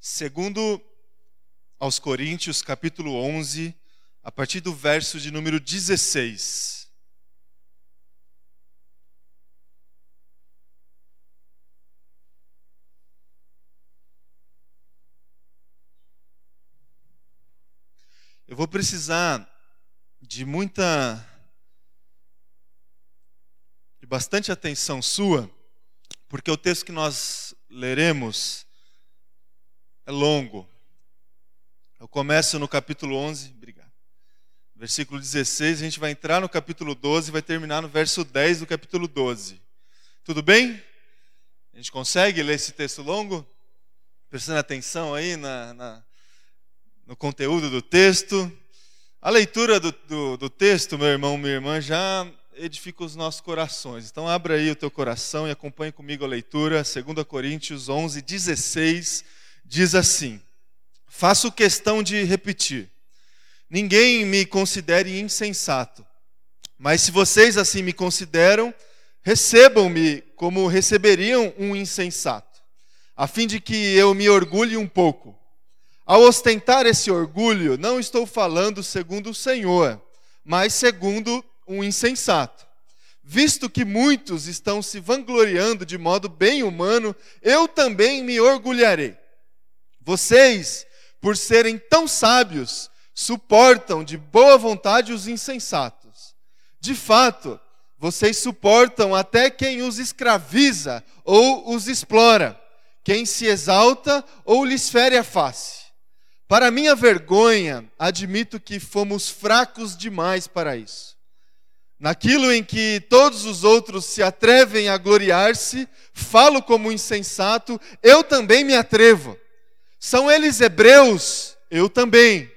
Segundo aos Coríntios, capítulo 11, a partir do verso de número 16. Eu vou precisar de muita de bastante atenção sua, porque o texto que nós leremos é longo. Eu começo no capítulo 11, obrigado. Versículo 16, a gente vai entrar no capítulo 12 e vai terminar no verso 10 do capítulo 12. Tudo bem? A gente consegue ler esse texto longo? Prestando atenção aí na, na no conteúdo do texto. A leitura do, do, do texto, meu irmão, minha irmã, já edifica os nossos corações. Então, abra aí o teu coração e acompanhe comigo a leitura. 2 Coríntios 11, 16 diz assim: Faço questão de repetir. Ninguém me considere insensato, mas se vocês assim me consideram, recebam-me como receberiam um insensato, a fim de que eu me orgulhe um pouco. Ao ostentar esse orgulho, não estou falando segundo o Senhor, mas segundo um insensato. Visto que muitos estão se vangloriando de modo bem humano, eu também me orgulharei. Vocês, por serem tão sábios, suportam de boa vontade os insensatos. De fato, vocês suportam até quem os escraviza ou os explora, quem se exalta ou lhes fere a face. Para minha vergonha, admito que fomos fracos demais para isso. Naquilo em que todos os outros se atrevem a gloriar-se, falo como insensato, eu também me atrevo. São eles hebreus? Eu também.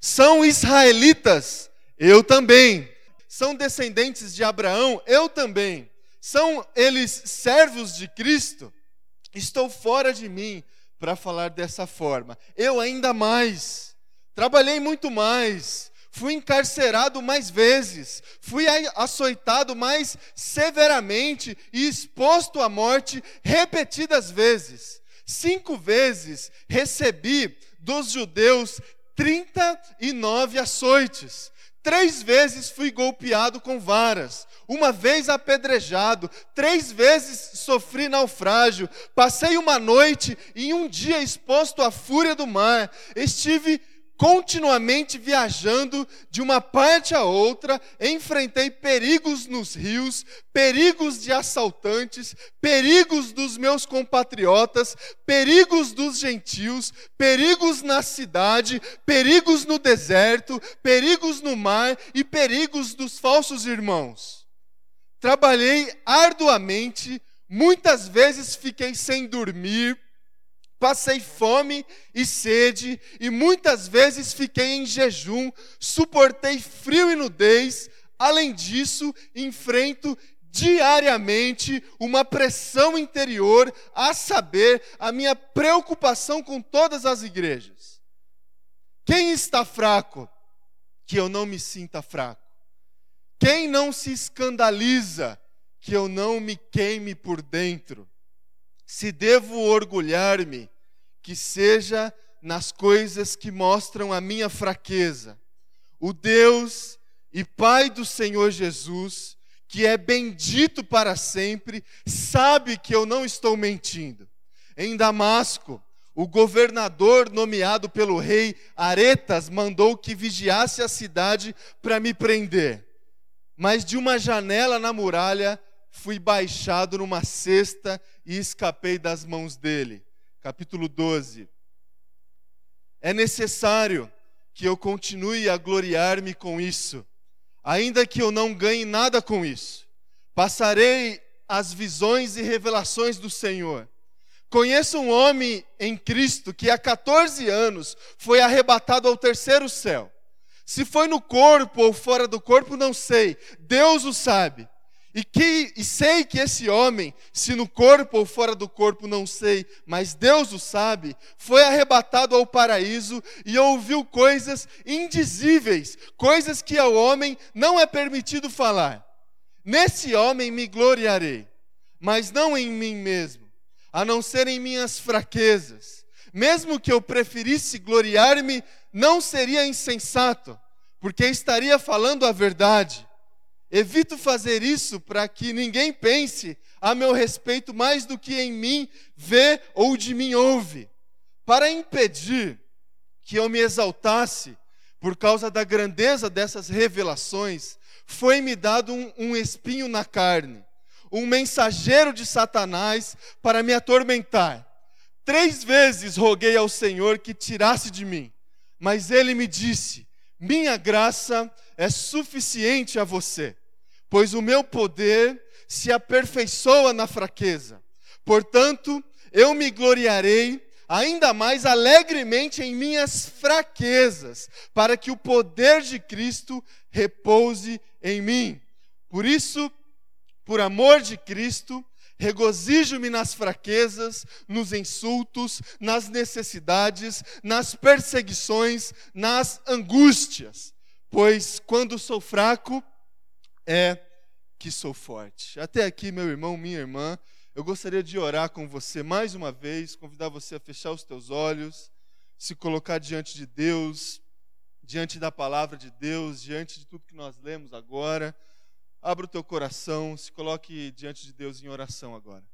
São israelitas? Eu também. São descendentes de Abraão? Eu também. São eles servos de Cristo? Estou fora de mim para falar dessa forma. Eu ainda mais. Trabalhei muito mais. Fui encarcerado mais vezes, fui açoitado mais severamente e exposto à morte repetidas vezes. Cinco vezes recebi dos judeus 39 açoites. Três vezes fui golpeado com varas, uma vez apedrejado, três vezes sofri naufrágio, passei uma noite e um dia exposto à fúria do mar, estive continuamente viajando de uma parte a outra, enfrentei perigos nos rios, perigos de assaltantes, perigos dos meus compatriotas, perigos dos gentios, perigos na cidade, perigos no deserto, perigos no mar e perigos dos falsos irmãos. Trabalhei arduamente, muitas vezes fiquei sem dormir, Passei fome e sede, e muitas vezes fiquei em jejum, suportei frio e nudez. Além disso, enfrento diariamente uma pressão interior, a saber, a minha preocupação com todas as igrejas. Quem está fraco? Que eu não me sinta fraco. Quem não se escandaliza? Que eu não me queime por dentro. Se devo orgulhar-me, que seja nas coisas que mostram a minha fraqueza. O Deus e Pai do Senhor Jesus, que é bendito para sempre, sabe que eu não estou mentindo. Em Damasco, o governador nomeado pelo rei Aretas mandou que vigiasse a cidade para me prender. Mas de uma janela na muralha fui baixado numa cesta e escapei das mãos dele. Capítulo 12. É necessário que eu continue a gloriar-me com isso, ainda que eu não ganhe nada com isso. Passarei as visões e revelações do Senhor. Conheço um homem em Cristo que há 14 anos foi arrebatado ao terceiro céu. Se foi no corpo ou fora do corpo, não sei. Deus o sabe. E, que, e sei que esse homem, se no corpo ou fora do corpo, não sei, mas Deus o sabe, foi arrebatado ao paraíso e ouviu coisas indizíveis, coisas que ao homem não é permitido falar. Nesse homem me gloriarei, mas não em mim mesmo, a não ser em minhas fraquezas. Mesmo que eu preferisse gloriar-me, não seria insensato, porque estaria falando a verdade. Evito fazer isso para que ninguém pense a meu respeito mais do que em mim vê ou de mim ouve, para impedir que eu me exaltasse por causa da grandeza dessas revelações, foi-me dado um, um, espinho na carne, um mensageiro de Satanás para me atormentar. Três vezes roguei ao Senhor que tirasse de mim, mas ele me disse: Minha graça é suficiente a você, pois o meu poder se aperfeiçoa na fraqueza. Portanto, eu me gloriarei ainda mais alegremente em minhas fraquezas, para que o poder de Cristo repouse em mim. Por isso, por amor de Cristo, regozijo-me nas fraquezas, nos insultos, nas necessidades, nas perseguições, nas angústias, pois quando sou fraco, é que sou forte. Até aqui, meu irmão, minha irmã, eu gostaria de orar com você mais uma vez, convidar você a fechar os teus olhos, se colocar diante de Deus, diante da palavra de Deus, diante de tudo que nós lemos agora. Abra o teu coração, se coloque diante de Deus em oração agora.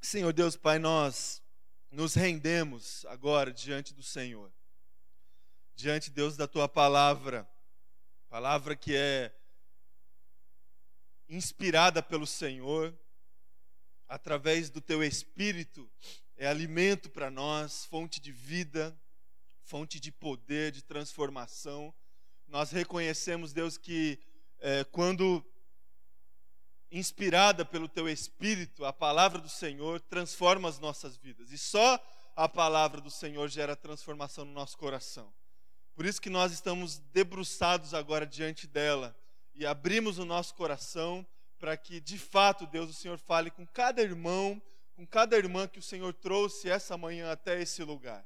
Senhor Deus Pai, nós nos rendemos agora diante do Senhor, diante, Deus, da tua palavra palavra que é inspirada pelo Senhor, através do teu espírito, é alimento para nós, fonte de vida, fonte de poder, de transformação. Nós reconhecemos, Deus, que é, quando inspirada pelo teu espírito, a palavra do Senhor transforma as nossas vidas. E só a palavra do Senhor gera transformação no nosso coração. Por isso que nós estamos debruçados agora diante dela e abrimos o nosso coração para que, de fato, Deus, o Senhor fale com cada irmão, com cada irmã que o Senhor trouxe essa manhã até esse lugar.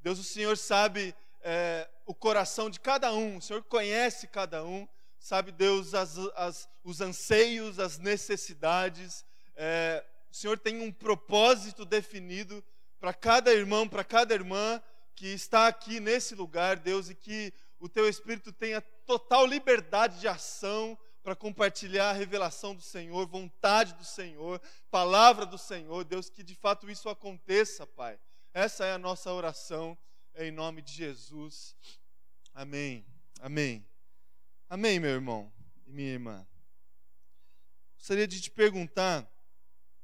Deus, o Senhor sabe é, o coração de cada um, o Senhor conhece cada um, sabe, Deus, as, as, os anseios, as necessidades. É, o Senhor tem um propósito definido para cada irmão, para cada irmã, que está aqui nesse lugar, Deus, e que o teu Espírito tenha total liberdade de ação para compartilhar a revelação do Senhor, vontade do Senhor, palavra do Senhor, Deus, que de fato isso aconteça, Pai. Essa é a nossa oração, em nome de Jesus. Amém. Amém. Amém, meu irmão e minha irmã. Gostaria de te perguntar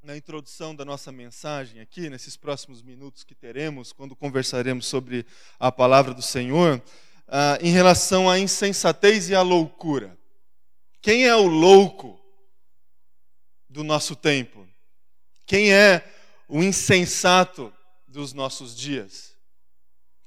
na introdução da nossa mensagem aqui, nesses próximos minutos que teremos, quando conversaremos sobre a palavra do Senhor, ah, em relação à insensatez e à loucura. Quem é o louco do nosso tempo? Quem é o insensato dos nossos dias?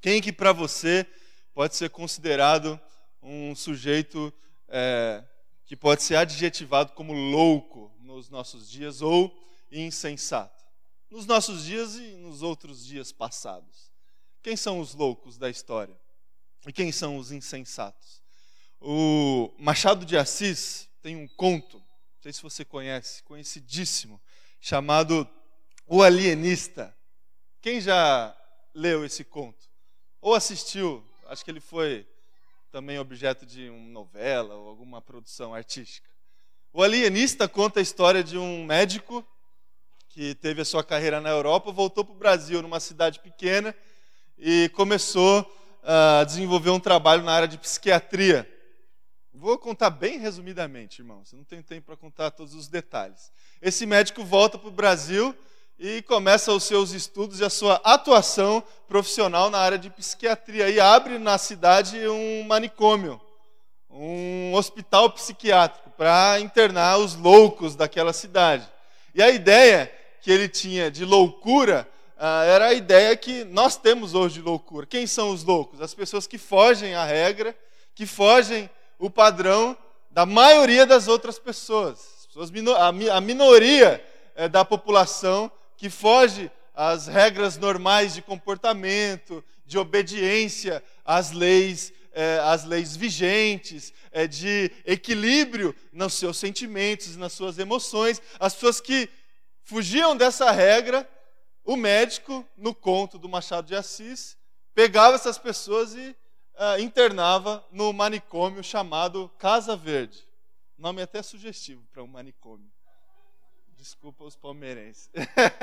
Quem que para você pode ser considerado um sujeito é, que pode ser adjetivado como louco nos nossos dias ou e insensato, nos nossos dias e nos outros dias passados. Quem são os loucos da história? E quem são os insensatos? O Machado de Assis tem um conto, não sei se você conhece, conhecidíssimo, chamado O Alienista. Quem já leu esse conto? Ou assistiu? Acho que ele foi também objeto de uma novela ou alguma produção artística. O Alienista conta a história de um médico que teve a sua carreira na Europa, voltou para o Brasil, numa cidade pequena, e começou a desenvolver um trabalho na área de psiquiatria. Vou contar bem resumidamente, irmãos, não tenho tempo para contar todos os detalhes. Esse médico volta para o Brasil e começa os seus estudos e a sua atuação profissional na área de psiquiatria. E abre na cidade um manicômio, um hospital psiquiátrico, para internar os loucos daquela cidade. E a ideia que ele tinha de loucura ah, era a ideia que nós temos hoje de loucura. Quem são os loucos? As pessoas que fogem à regra, que fogem o padrão da maioria das outras pessoas. A minoria eh, da população que foge às regras normais de comportamento, de obediência às leis é, as leis vigentes, é, de equilíbrio nos seus sentimentos, nas suas emoções. As pessoas que fugiam dessa regra, o médico, no conto do Machado de Assis, pegava essas pessoas e uh, internava no manicômio chamado Casa Verde. Nome até sugestivo para um manicômio. Desculpa os palmeirenses.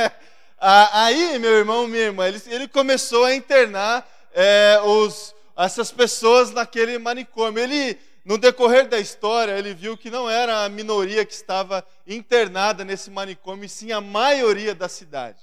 Aí, meu irmão, minha irmã, ele, ele começou a internar é, os, essas pessoas naquele manicômio. Ele, no decorrer da história, ele viu que não era a minoria que estava internada nesse manicômio, e sim a maioria da cidade.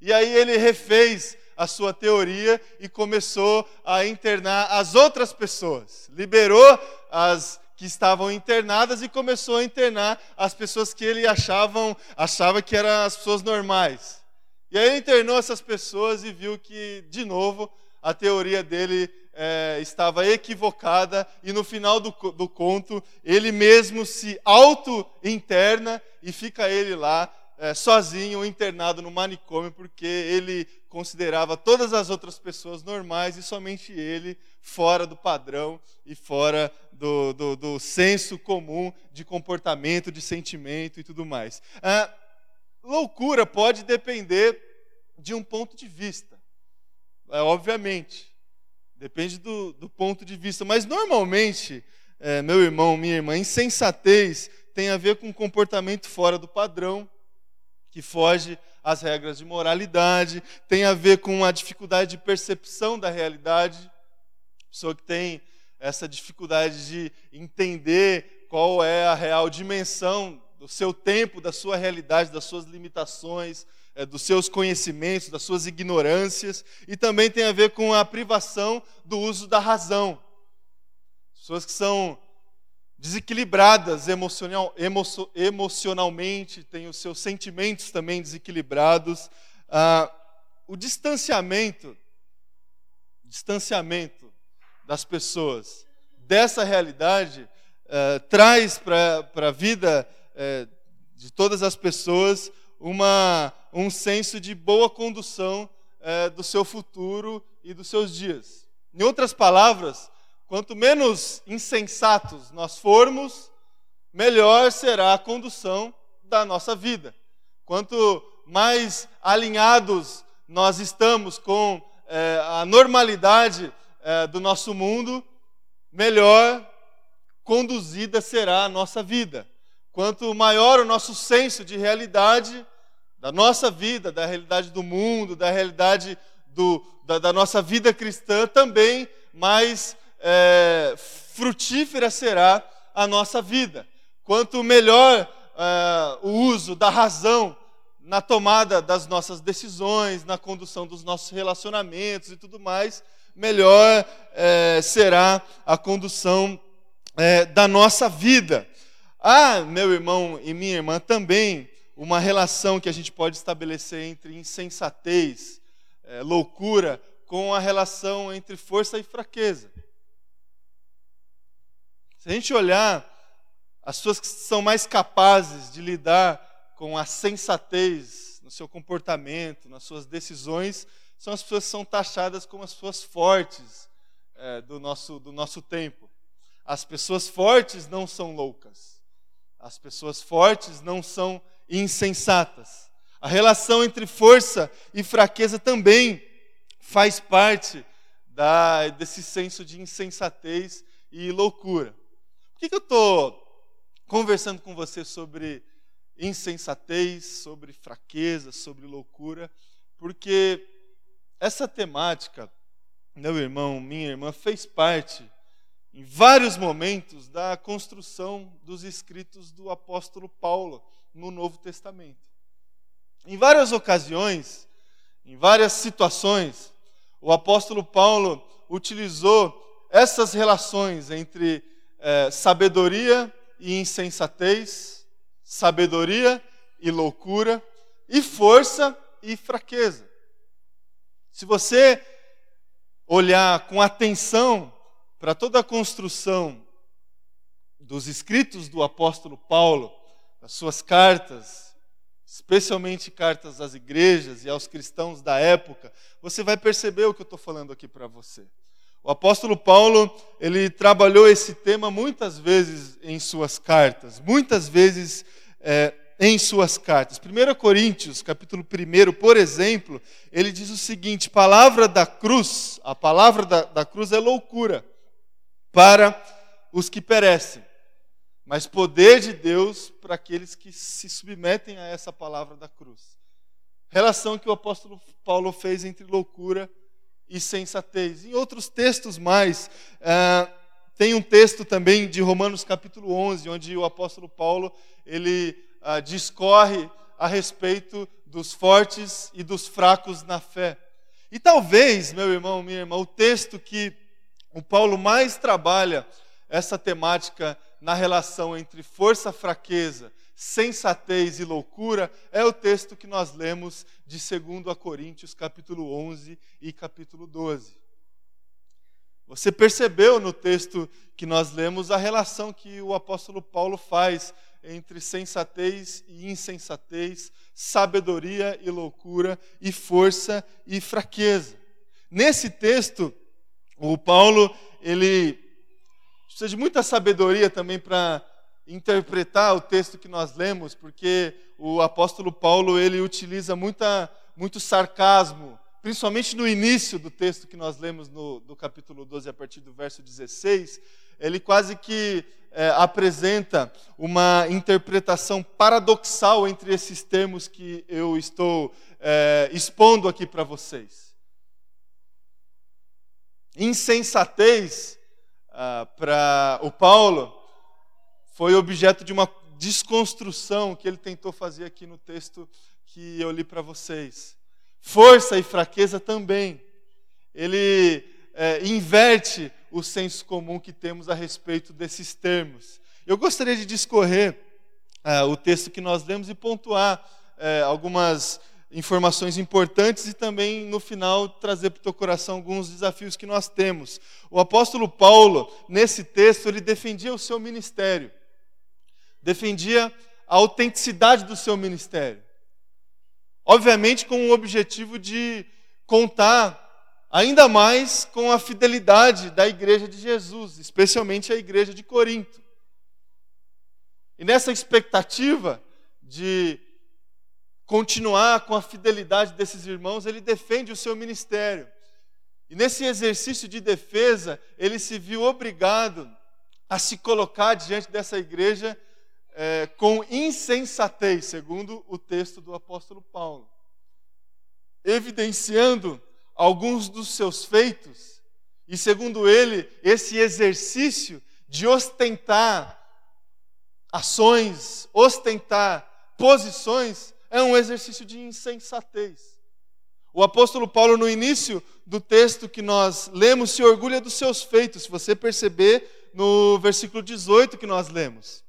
E aí ele refez a sua teoria e começou a internar as outras pessoas. Liberou as que estavam internadas e começou a internar as pessoas que ele achavam, achava que eram as pessoas normais. E aí ele internou essas pessoas e viu que, de novo, a teoria dele é, estava equivocada e no final do, do conto ele mesmo se auto-interna e fica ele lá é, sozinho, internado no manicômio, porque ele considerava todas as outras pessoas normais e somente ele fora do padrão e fora do, do, do senso comum de comportamento, de sentimento e tudo mais. Ah, loucura pode depender de um ponto de vista, é, obviamente. Depende do, do, ponto de vista. Mas normalmente, é, meu irmão, minha irmã, insensatez tem a ver com comportamento fora do padrão, que foge às regras de moralidade, tem a ver com a dificuldade de percepção da realidade. Pessoa que tem essa dificuldade de entender qual é a real dimensão do seu tempo, da sua realidade, das suas limitações, dos seus conhecimentos, das suas ignorâncias, e também tem a ver com a privação do uso da razão. Pessoas que são desequilibradas emocional, emo, emocionalmente, têm os seus sentimentos também desequilibrados. Ah, o distanciamento, distanciamento das pessoas dessa realidade eh, traz para a vida eh, de todas as pessoas uma, um senso de boa condução eh, do seu futuro e dos seus dias. Em outras palavras, quanto menos insensatos nós formos, melhor será a condução da nossa vida. Quanto mais alinhados nós estamos com a normalidade é, do nosso mundo, melhor conduzida será a nossa vida. Quanto maior o nosso senso de realidade, da nossa vida, da realidade do mundo, da realidade do, da, da nossa vida cristã, também mais é, frutífera será a nossa vida. Quanto melhor é, o uso da razão na tomada das nossas decisões, na condução dos nossos relacionamentos e tudo mais, melhor é, será a condução é, da nossa vida. Há, meu irmão e minha irmã, também uma relação que a gente pode estabelecer entre insensatez, é, loucura, com a relação entre força e fraqueza. Se a gente olhar as pessoas que são mais capazes de lidar com a sensatez no seu comportamento, nas suas decisões, são as pessoas que são taxadas como as pessoas fortes é, do, nosso, do nosso tempo. As pessoas fortes não são loucas. As pessoas fortes não são insensatas. A relação entre força e fraqueza também faz parte da, desse senso de insensatez e loucura. Por que, que eu estou conversando com você sobre insensatez, sobre fraqueza, sobre loucura? Porque essa temática, meu irmão, minha irmã, fez parte em vários momentos da construção dos escritos do apóstolo Paulo no Novo Testamento. Em várias ocasiões, em várias situações, o apóstolo Paulo utilizou essas relações entre é, sabedoria e insensatez, sabedoria e loucura, e força e fraqueza. Se você olhar com atenção para toda a construção dos escritos do apóstolo Paulo, as suas cartas, especialmente cartas às igrejas e aos cristãos da época, você vai perceber o que eu estou falando aqui para você. O apóstolo Paulo, ele trabalhou esse tema muitas vezes em suas cartas, muitas vezes é, em suas cartas. 1 Coríntios, capítulo 1, por exemplo, ele diz o seguinte: palavra da cruz, a palavra da, da cruz é loucura para os que perecem, mas poder de Deus para aqueles que se submetem a essa palavra da cruz. Relação que o apóstolo Paulo fez entre loucura e sensatez. Em outros textos mais, uh, tem um texto também de Romanos capítulo 11, onde o apóstolo Paulo ele uh, discorre a respeito dos fortes e dos fracos na fé. E talvez, meu irmão, minha irmã, o texto que o Paulo mais trabalha essa temática na relação entre força, fraqueza, sensatez e loucura é o texto que nós lemos de 2 a Coríntios, capítulo 11 e capítulo 12. Você percebeu no texto que nós lemos a relação que o apóstolo Paulo faz entre sensatez e insensatez, sabedoria e loucura, e força e fraqueza. Nesse texto, o Paulo, ele precisa de muita sabedoria também para interpretar o texto que nós lemos, porque o apóstolo Paulo ele utiliza muita, muito sarcasmo, principalmente no início do texto que nós lemos no, do capítulo 12, a partir do verso 16, ele quase que é, apresenta uma interpretação paradoxal entre esses termos que eu estou é, expondo aqui para vocês. Insensatez, ah, para o Paulo, foi objeto de uma desconstrução que ele tentou fazer aqui no texto que eu li para vocês. Força e fraqueza também. Ele é, inverte o senso comum que temos a respeito desses termos. Eu gostaria de discorrer é, o texto que nós lemos e pontuar é, algumas informações importantes e também, no final, trazer para o teu coração alguns desafios que nós temos. O apóstolo Paulo, nesse texto, ele defendia o seu ministério defendia a autenticidade do seu ministério. Obviamente, com o objetivo de contar ainda mais com a fidelidade da igreja de Jesus, especialmente a igreja de Corinto. E nessa expectativa de continuar com a fidelidade desses irmãos, ele defende o seu ministério. E nesse exercício de defesa, ele se viu obrigado a se colocar diante dessa igreja é, com insensatez, segundo o texto do apóstolo Paulo, evidenciando alguns dos seus feitos, e segundo ele, esse exercício de ostentar ações, ostentar posições, é um exercício de insensatez. O apóstolo Paulo, no início do texto que nós lemos, se orgulha dos seus feitos, se você perceber no versículo 18 que nós lemos.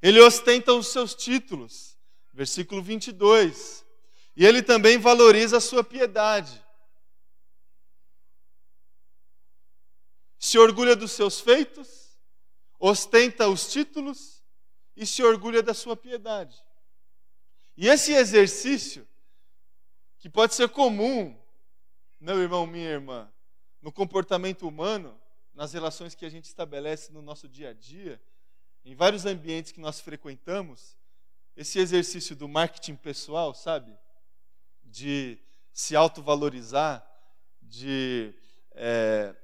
Ele ostenta os seus títulos, versículo 22. E ele também valoriza a sua piedade. Se orgulha dos seus feitos, ostenta os títulos e se orgulha da sua piedade. E esse exercício, que pode ser comum, meu irmão, minha irmã, no comportamento humano, nas relações que a gente estabelece no nosso dia a dia, em vários ambientes que nós frequentamos, esse exercício do marketing pessoal, sabe? De se autovalorizar, de é,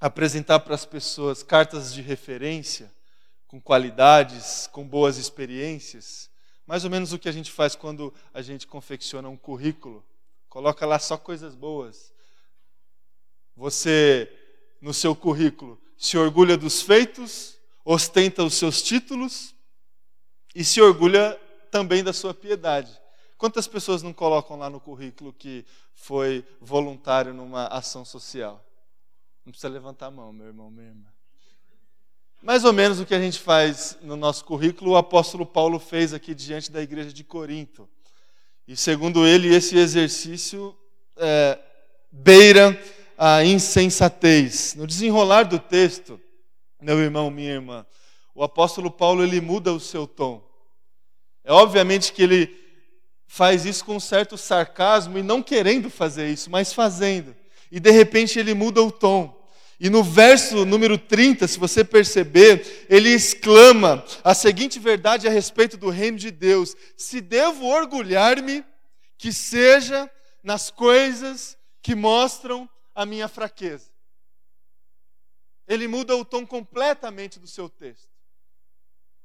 apresentar para as pessoas cartas de referência com qualidades, com boas experiências. Mais ou menos o que a gente faz quando a gente confecciona um currículo. Coloca lá só coisas boas. Você, no seu currículo, se orgulha dos feitos, ostenta os seus títulos e se orgulha também da sua piedade. Quantas pessoas não colocam lá no currículo que foi voluntário numa ação social? Não precisa levantar a mão, meu irmão, minha irmã. Mais ou menos o que a gente faz no nosso currículo, o apóstolo Paulo fez aqui diante da igreja de Corinto. E segundo ele, esse exercício é, beira a insensatez. No desenrolar do texto, meu irmão, minha irmã, o apóstolo Paulo ele muda o seu tom. É obviamente que ele faz isso com um certo sarcasmo e não querendo fazer isso, mas fazendo. e de repente ele muda o tom. E no verso número 30, se você perceber, ele exclama a seguinte verdade a respeito do reino de Deus: Se devo orgulhar-me, que seja nas coisas que mostram a minha fraqueza. Ele muda o tom completamente do seu texto.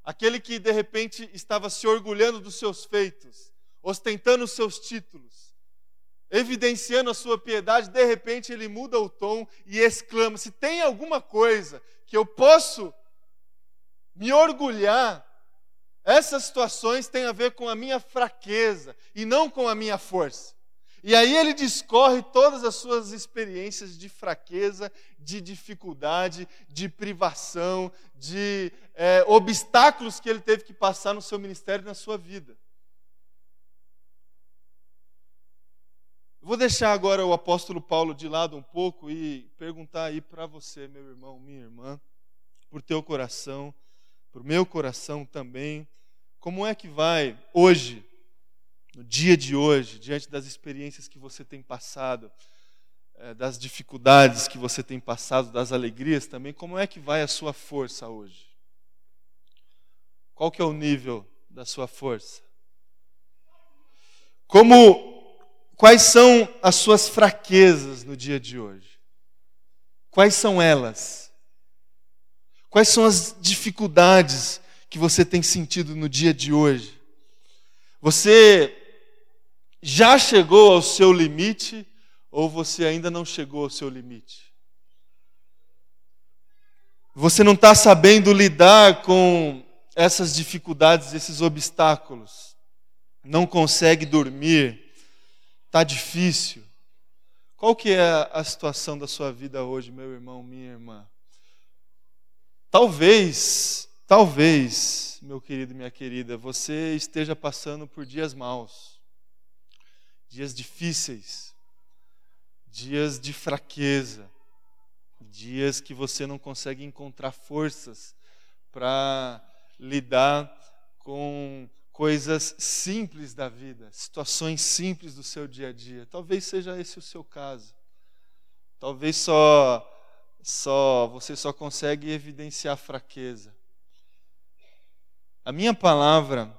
Aquele que de repente estava se orgulhando dos seus feitos, ostentando os seus títulos, evidenciando a sua piedade, de repente ele muda o tom e exclama: Se tem alguma coisa que eu posso me orgulhar, essas situações têm a ver com a minha fraqueza e não com a minha força. E aí ele discorre todas as suas experiências de fraqueza, de dificuldade, de privação, de é, obstáculos que ele teve que passar no seu ministério e na sua vida. Vou deixar agora o apóstolo Paulo de lado um pouco e perguntar aí para você, meu irmão, minha irmã, por teu coração, por meu coração também, como é que vai hoje, no dia de hoje, diante das experiências que você tem passado, eh, das dificuldades que você tem passado, das alegrias também, como é que vai a sua força hoje? Qual que é o nível da sua força? Como Quais são as suas fraquezas no dia de hoje? Quais são elas? Quais são as dificuldades que você tem sentido no dia de hoje? Você já chegou ao seu limite ou você ainda não chegou ao seu limite? Você não está sabendo lidar com essas dificuldades, esses obstáculos, não consegue dormir, Está difícil. Qual que é a situação da sua vida hoje, meu irmão, minha irmã? Talvez, talvez, meu querido minha querida, você esteja passando por dias maus, dias difíceis, dias de fraqueza, dias que você não consegue encontrar forças para lidar com coisas simples da vida, situações simples do seu dia a dia. Talvez seja esse o seu caso. Talvez só só você só consegue evidenciar fraqueza. A minha palavra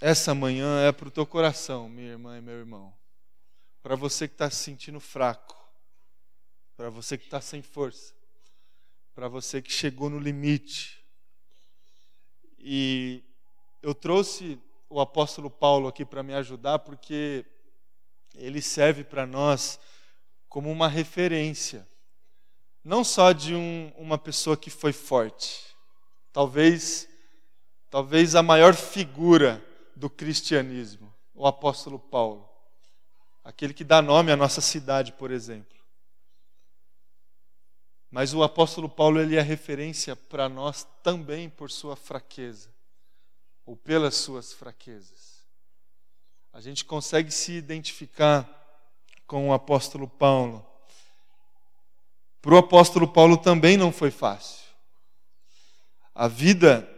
essa manhã é para o teu coração, minha irmã e meu irmão. Para você que está se sentindo fraco, para você que está sem força, para você que chegou no limite. E eu trouxe o apóstolo Paulo aqui para me ajudar, porque ele serve para nós como uma referência, não só de um, uma pessoa que foi forte, talvez, talvez a maior figura do cristianismo, o apóstolo Paulo, aquele que dá nome à nossa cidade, por exemplo. Mas o apóstolo Paulo ele é referência para nós também por sua fraqueza ou pelas suas fraquezas. A gente consegue se identificar com o apóstolo Paulo. Para o apóstolo Paulo também não foi fácil. A vida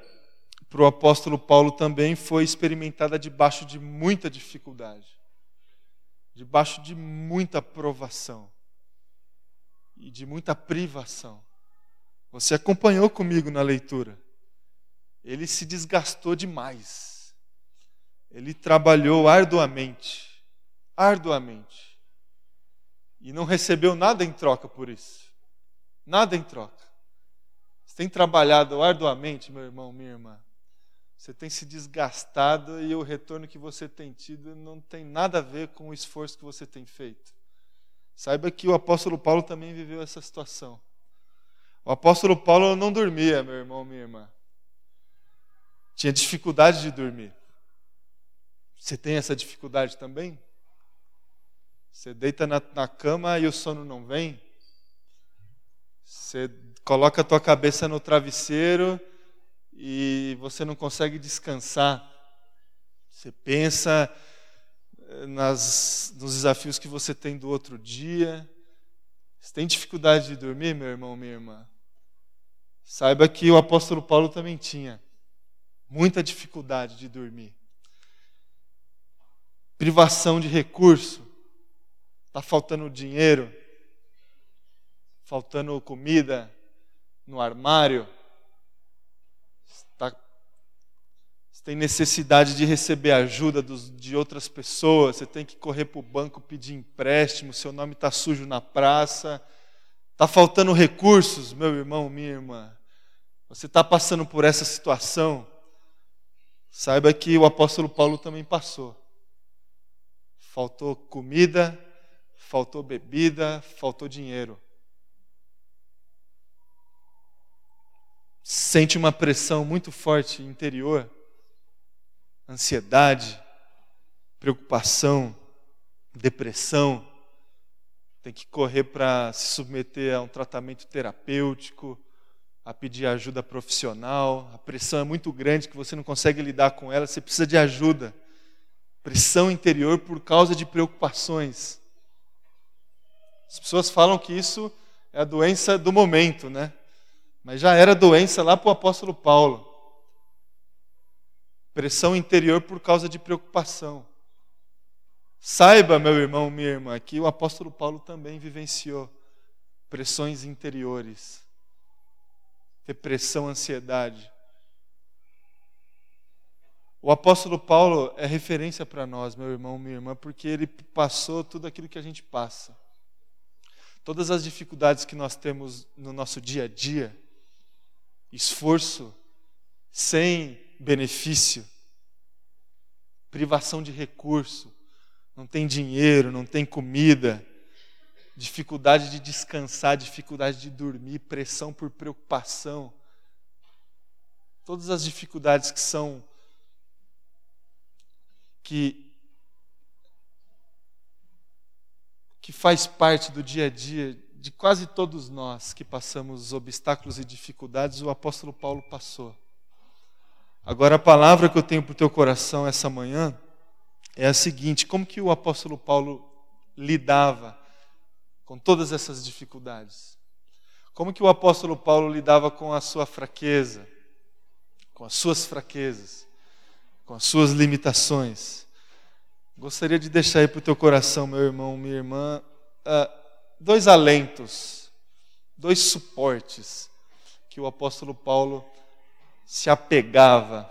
para o apóstolo Paulo também foi experimentada debaixo de muita dificuldade, debaixo de muita provação e de muita privação. Você acompanhou comigo na leitura ele se desgastou demais. Ele trabalhou arduamente, arduamente. E não recebeu nada em troca por isso. Nada em troca. Você tem trabalhado arduamente, meu irmão, minha irmã. Você tem se desgastado e o retorno que você tem tido não tem nada a ver com o esforço que você tem feito. Saiba que o apóstolo Paulo também viveu essa situação. O apóstolo Paulo não dormia, meu irmão, minha irmã tinha dificuldade de dormir. Você tem essa dificuldade também? Você deita na, na cama e o sono não vem? Você coloca a tua cabeça no travesseiro e você não consegue descansar. Você pensa eh, nas, nos desafios que você tem do outro dia. Você tem dificuldade de dormir, meu irmão, minha irmã? Saiba que o apóstolo Paulo também tinha muita dificuldade de dormir, privação de recurso, está faltando dinheiro, faltando comida no armário, está, tem necessidade de receber ajuda dos, de outras pessoas, você tem que correr para o banco pedir empréstimo, seu nome está sujo na praça, está faltando recursos, meu irmão, minha irmã. Você está passando por essa situação, saiba que o apóstolo Paulo também passou. Faltou comida, faltou bebida, faltou dinheiro. Sente uma pressão muito forte interior, ansiedade, preocupação, depressão. Tem que correr para se submeter a um tratamento terapêutico, a pedir ajuda profissional. A pressão é muito grande que você não consegue lidar com ela, você precisa de ajuda. Pressão interior por causa de preocupações. As pessoas falam que isso é a doença do momento, né? Mas já era doença lá para o apóstolo Paulo. Pressão interior por causa de preocupação. Saiba, meu irmão, minha irmã, que o apóstolo Paulo também vivenciou pressões interiores, depressão, ansiedade. O apóstolo Paulo é referência para nós, meu irmão, minha irmã, porque ele passou tudo aquilo que a gente passa. Todas as dificuldades que nós temos no nosso dia a dia, esforço sem benefício, privação de recurso, não tem dinheiro, não tem comida, dificuldade de descansar, dificuldade de dormir, pressão por preocupação. Todas as dificuldades que são que que faz parte do dia a dia de quase todos nós que passamos obstáculos e dificuldades, o apóstolo Paulo passou. Agora a palavra que eu tenho para o teu coração essa manhã é a seguinte: como que o apóstolo Paulo lidava com todas essas dificuldades? Como que o apóstolo Paulo lidava com a sua fraqueza, com as suas fraquezas, com as suas limitações? Gostaria de deixar aí para o teu coração, meu irmão, minha irmã, uh, dois alentos, dois suportes que o apóstolo Paulo se apegava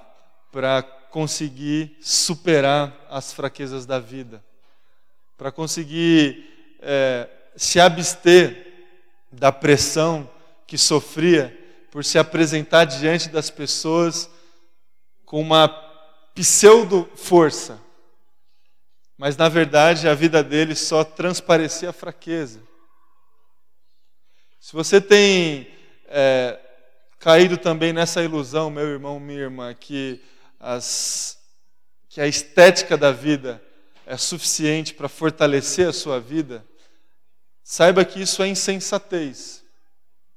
para conseguir superar as fraquezas da vida, para conseguir é, se abster da pressão que sofria por se apresentar diante das pessoas com uma pseudo-força, mas na verdade a vida dele só transparecia a fraqueza. Se você tem é, caído também nessa ilusão, meu irmão, minha irmã, que, as, que a estética da vida é suficiente para fortalecer a sua vida, saiba que isso é insensatez.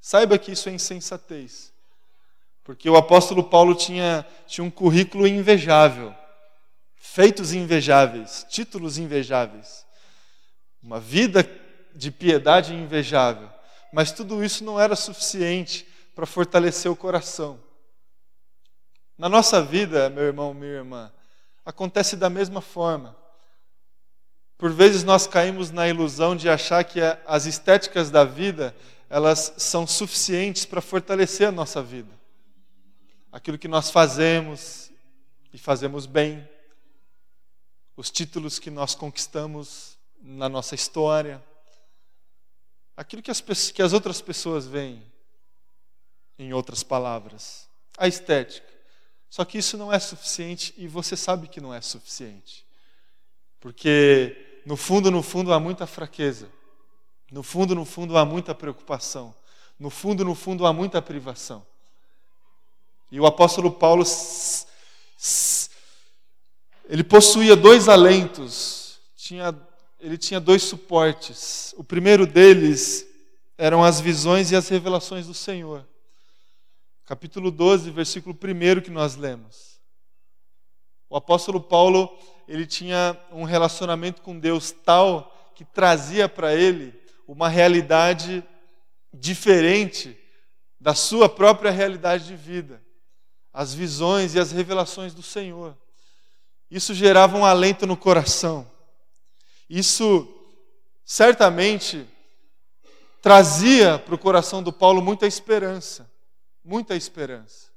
Saiba que isso é insensatez. Porque o apóstolo Paulo tinha, tinha um currículo invejável feitos invejáveis, títulos invejáveis, uma vida de piedade invejável. Mas tudo isso não era suficiente para fortalecer o coração. Na nossa vida, meu irmão, minha irmã, acontece da mesma forma. Por vezes nós caímos na ilusão de achar que as estéticas da vida, elas são suficientes para fortalecer a nossa vida. Aquilo que nós fazemos e fazemos bem, os títulos que nós conquistamos na nossa história, aquilo que as, que as outras pessoas veem, em outras palavras, a estética. Só que isso não é suficiente e você sabe que não é suficiente. Porque no fundo, no fundo há muita fraqueza. No fundo, no fundo há muita preocupação. No fundo, no fundo há muita privação. E o apóstolo Paulo ele possuía dois alentos, tinha, ele tinha dois suportes. O primeiro deles eram as visões e as revelações do Senhor. Capítulo 12, versículo 1 que nós lemos. O apóstolo Paulo, ele tinha um relacionamento com Deus tal que trazia para ele uma realidade diferente da sua própria realidade de vida. As visões e as revelações do Senhor. Isso gerava um alento no coração. Isso certamente trazia para o coração do Paulo muita esperança, muita esperança.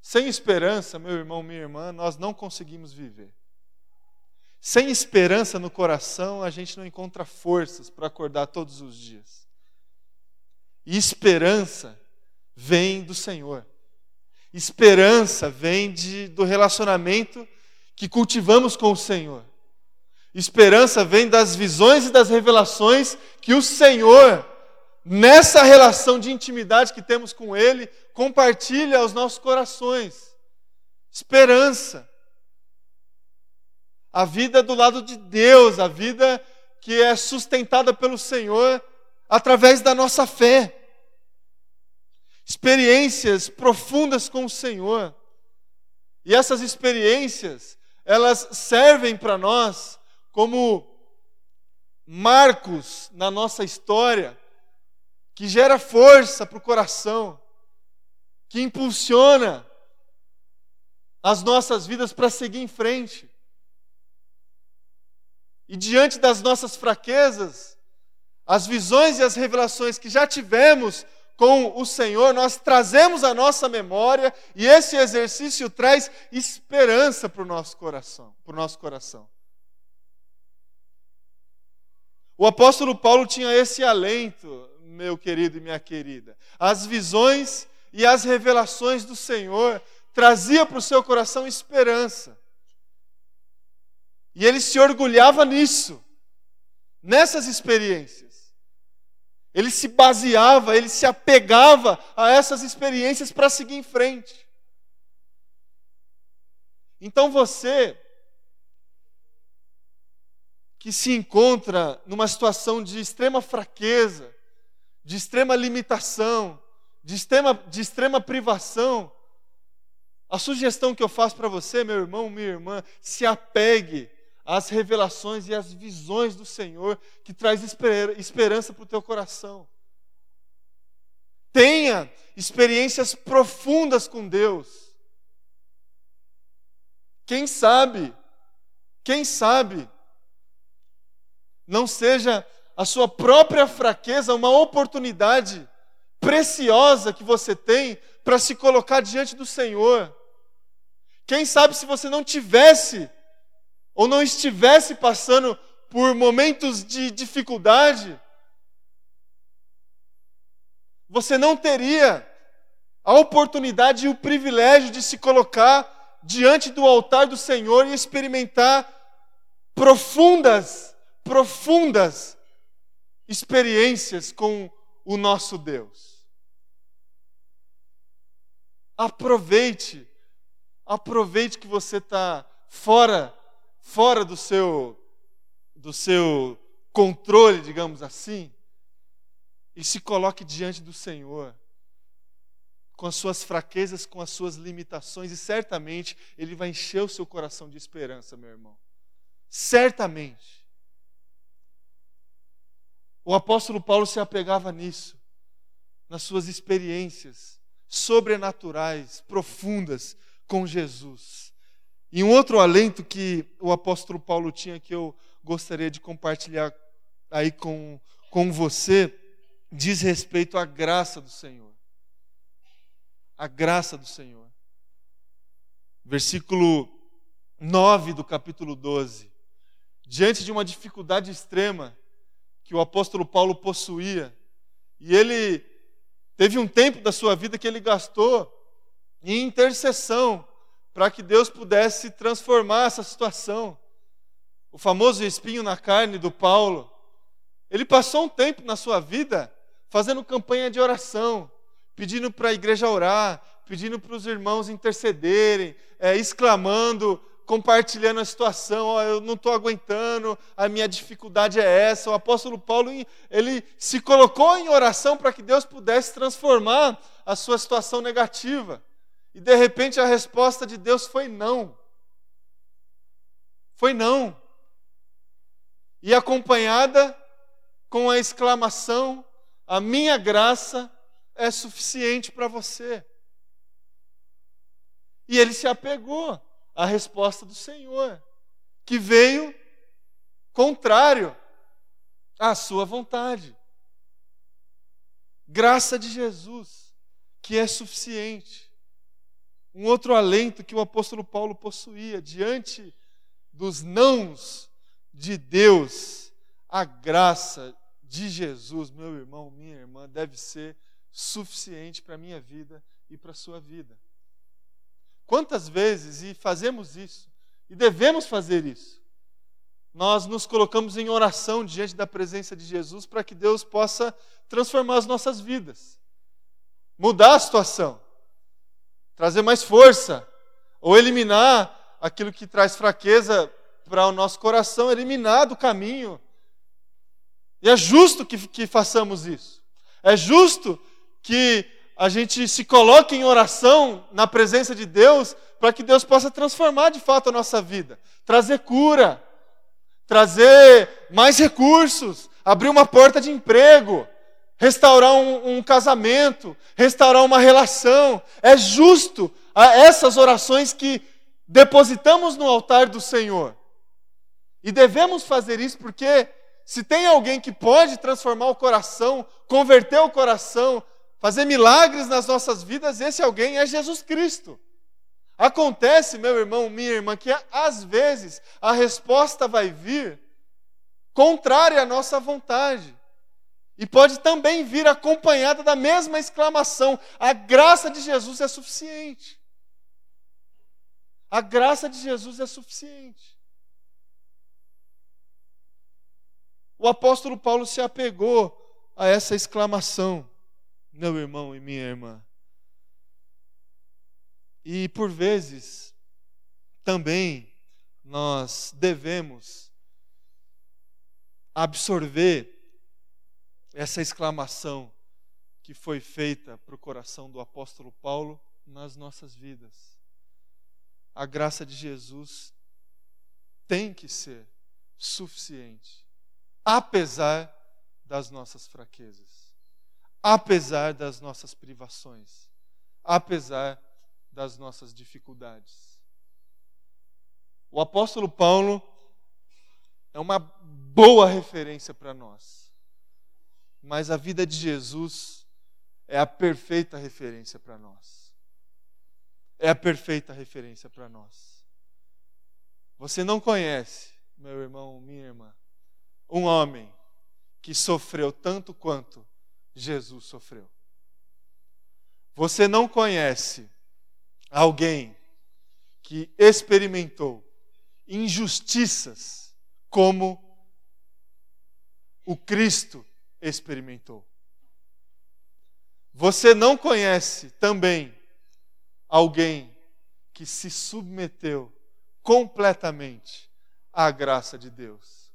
Sem esperança, meu irmão, minha irmã, nós não conseguimos viver. Sem esperança no coração, a gente não encontra forças para acordar todos os dias. E esperança vem do Senhor. Esperança vem de, do relacionamento que cultivamos com o Senhor. Esperança vem das visões e das revelações que o Senhor, nessa relação de intimidade que temos com Ele, compartilha aos nossos corações. Esperança. A vida do lado de Deus, a vida que é sustentada pelo Senhor através da nossa fé. Experiências profundas com o Senhor. E essas experiências, elas servem para nós como marcos na nossa história, que gera força para o coração, que impulsiona as nossas vidas para seguir em frente. E diante das nossas fraquezas, as visões e as revelações que já tivemos com o Senhor, nós trazemos a nossa memória e esse exercício traz esperança para o nosso coração, para o nosso coração. O apóstolo Paulo tinha esse alento, meu querido e minha querida. As visões e as revelações do Senhor trazia para o seu coração esperança. E ele se orgulhava nisso, nessas experiências. Ele se baseava, ele se apegava a essas experiências para seguir em frente. Então você, que se encontra numa situação de extrema fraqueza, de extrema limitação, de extrema, de extrema privação, a sugestão que eu faço para você, meu irmão, minha irmã, se apegue as revelações e as visões do Senhor que traz esperança para o teu coração. Tenha experiências profundas com Deus. Quem sabe, quem sabe, não seja a sua própria fraqueza uma oportunidade preciosa que você tem para se colocar diante do Senhor. Quem sabe se você não tivesse ou não estivesse passando por momentos de dificuldade, você não teria a oportunidade e o privilégio de se colocar diante do altar do Senhor e experimentar profundas, profundas experiências com o nosso Deus. Aproveite, aproveite que você está fora fora do seu do seu controle, digamos assim, e se coloque diante do Senhor com as suas fraquezas, com as suas limitações, e certamente Ele vai encher o seu coração de esperança, meu irmão. Certamente. O apóstolo Paulo se apegava nisso, nas suas experiências sobrenaturais, profundas com Jesus. E um outro alento que o apóstolo Paulo tinha que eu gostaria de compartilhar aí com, com você diz respeito à graça do Senhor. A graça do Senhor. Versículo 9 do capítulo 12. Diante de uma dificuldade extrema que o apóstolo Paulo possuía, e ele teve um tempo da sua vida que ele gastou em intercessão para que Deus pudesse transformar essa situação. O famoso espinho na carne do Paulo. Ele passou um tempo na sua vida fazendo campanha de oração, pedindo para a igreja orar, pedindo para os irmãos intercederem, é, exclamando, compartilhando a situação, oh, eu não estou aguentando, a minha dificuldade é essa. O apóstolo Paulo ele se colocou em oração para que Deus pudesse transformar a sua situação negativa. E de repente a resposta de Deus foi não. Foi não. E acompanhada com a exclamação: A minha graça é suficiente para você. E ele se apegou à resposta do Senhor, que veio contrário à sua vontade. Graça de Jesus, que é suficiente. Um outro alento que o apóstolo Paulo possuía diante dos nãos de Deus, a graça de Jesus, meu irmão, minha irmã, deve ser suficiente para a minha vida e para a sua vida. Quantas vezes, e fazemos isso, e devemos fazer isso, nós nos colocamos em oração diante da presença de Jesus para que Deus possa transformar as nossas vidas, mudar a situação, trazer mais força, ou eliminar aquilo que traz fraqueza para o nosso coração, eliminar do caminho. E é justo que, que façamos isso. É justo que a gente se coloque em oração na presença de Deus para que Deus possa transformar de fato a nossa vida, trazer cura, trazer mais recursos, abrir uma porta de emprego, restaurar um, um casamento, restaurar uma relação. É justo essas orações que depositamos no altar do Senhor. E devemos fazer isso porque se tem alguém que pode transformar o coração, converter o coração, fazer milagres nas nossas vidas, esse alguém é Jesus Cristo. Acontece, meu irmão, minha irmã, que às vezes a resposta vai vir contrária à nossa vontade. E pode também vir acompanhada da mesma exclamação: a graça de Jesus é suficiente. A graça de Jesus é suficiente. O apóstolo Paulo se apegou a essa exclamação meu irmão e minha irmã. E por vezes, também nós devemos absorver essa exclamação que foi feita para o coração do apóstolo Paulo nas nossas vidas. A graça de Jesus tem que ser suficiente, apesar das nossas fraquezas apesar das nossas privações, apesar das nossas dificuldades. O apóstolo Paulo é uma boa referência para nós, mas a vida de Jesus é a perfeita referência para nós. É a perfeita referência para nós. Você não conhece, meu irmão, minha irmã, um homem que sofreu tanto quanto Jesus sofreu. Você não conhece alguém que experimentou injustiças como o Cristo experimentou. Você não conhece também alguém que se submeteu completamente à graça de Deus,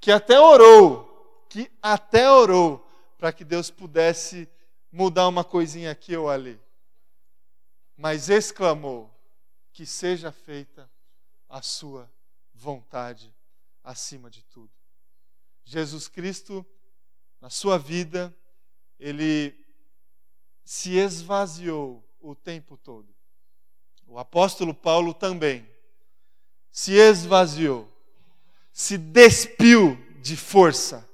que até orou, que até orou para que Deus pudesse mudar uma coisinha aqui ou ali. Mas exclamou: que seja feita a sua vontade acima de tudo. Jesus Cristo, na sua vida, ele se esvaziou o tempo todo. O apóstolo Paulo também se esvaziou, se despiu de força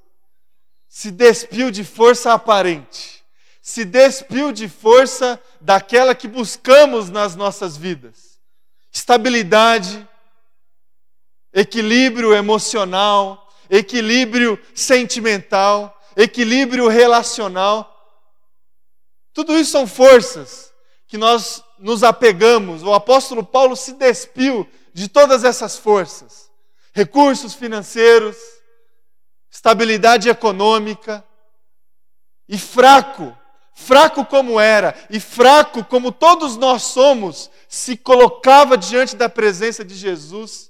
se despiu de força aparente, se despiu de força daquela que buscamos nas nossas vidas. Estabilidade, equilíbrio emocional, equilíbrio sentimental, equilíbrio relacional. Tudo isso são forças que nós nos apegamos. O apóstolo Paulo se despiu de todas essas forças. Recursos financeiros, estabilidade econômica, e fraco, fraco como era, e fraco como todos nós somos, se colocava diante da presença de Jesus.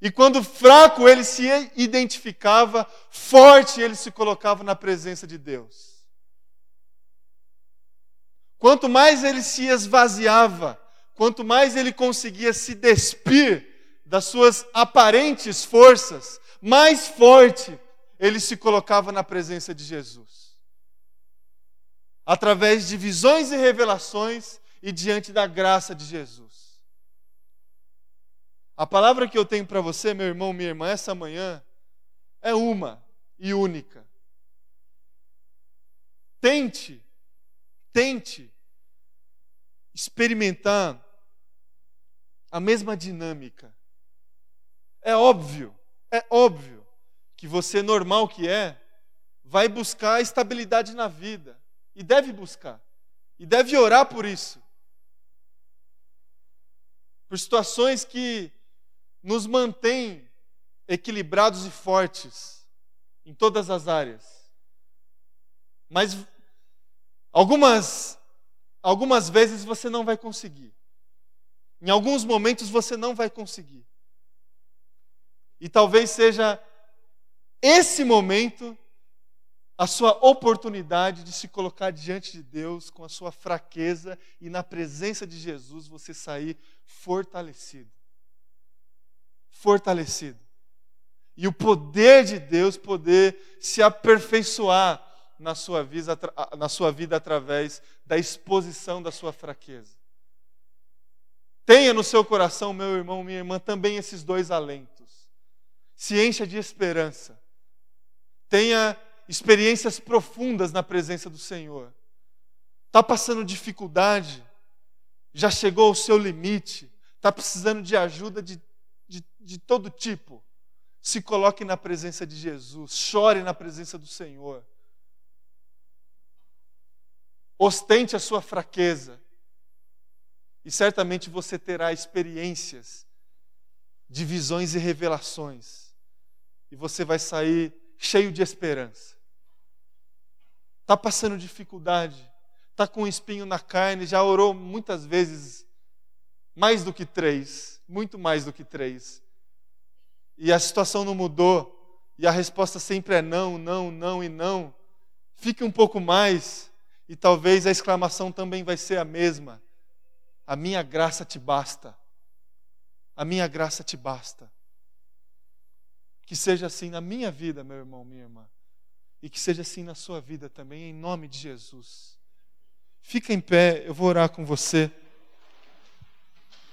E quando fraco ele se identificava, forte ele se colocava na presença de Deus. Quanto mais ele se esvaziava, quanto mais ele conseguia se despir das suas aparentes forças, mais forte ele se colocava na presença de Jesus. Através de visões e revelações e diante da graça de Jesus. A palavra que eu tenho para você, meu irmão, minha irmã, essa manhã é uma e única. Tente, tente experimentar a mesma dinâmica. É óbvio, é óbvio que você, normal que é, vai buscar estabilidade na vida. E deve buscar. E deve orar por isso. Por situações que nos mantêm equilibrados e fortes em todas as áreas. Mas algumas algumas vezes você não vai conseguir. Em alguns momentos você não vai conseguir. E talvez seja esse momento a sua oportunidade de se colocar diante de Deus com a sua fraqueza e na presença de Jesus você sair fortalecido. Fortalecido. E o poder de Deus poder se aperfeiçoar na sua vida, na sua vida através da exposição da sua fraqueza. Tenha no seu coração, meu irmão, minha irmã, também esses dois alentos. Se encha de esperança. Tenha experiências profundas na presença do Senhor. Está passando dificuldade, já chegou ao seu limite, está precisando de ajuda de, de, de todo tipo. Se coloque na presença de Jesus, chore na presença do Senhor. Ostente a sua fraqueza, e certamente você terá experiências de visões e revelações, e você vai sair cheio de esperança está passando dificuldade, está com um espinho na carne, já orou muitas vezes, mais do que três, muito mais do que três, e a situação não mudou, e a resposta sempre é não, não, não e não. Fique um pouco mais, e talvez a exclamação também vai ser a mesma: A minha graça te basta. A minha graça te basta. Que seja assim na minha vida, meu irmão, minha irmã. E que seja assim na sua vida também, em nome de Jesus. Fica em pé, eu vou orar com você.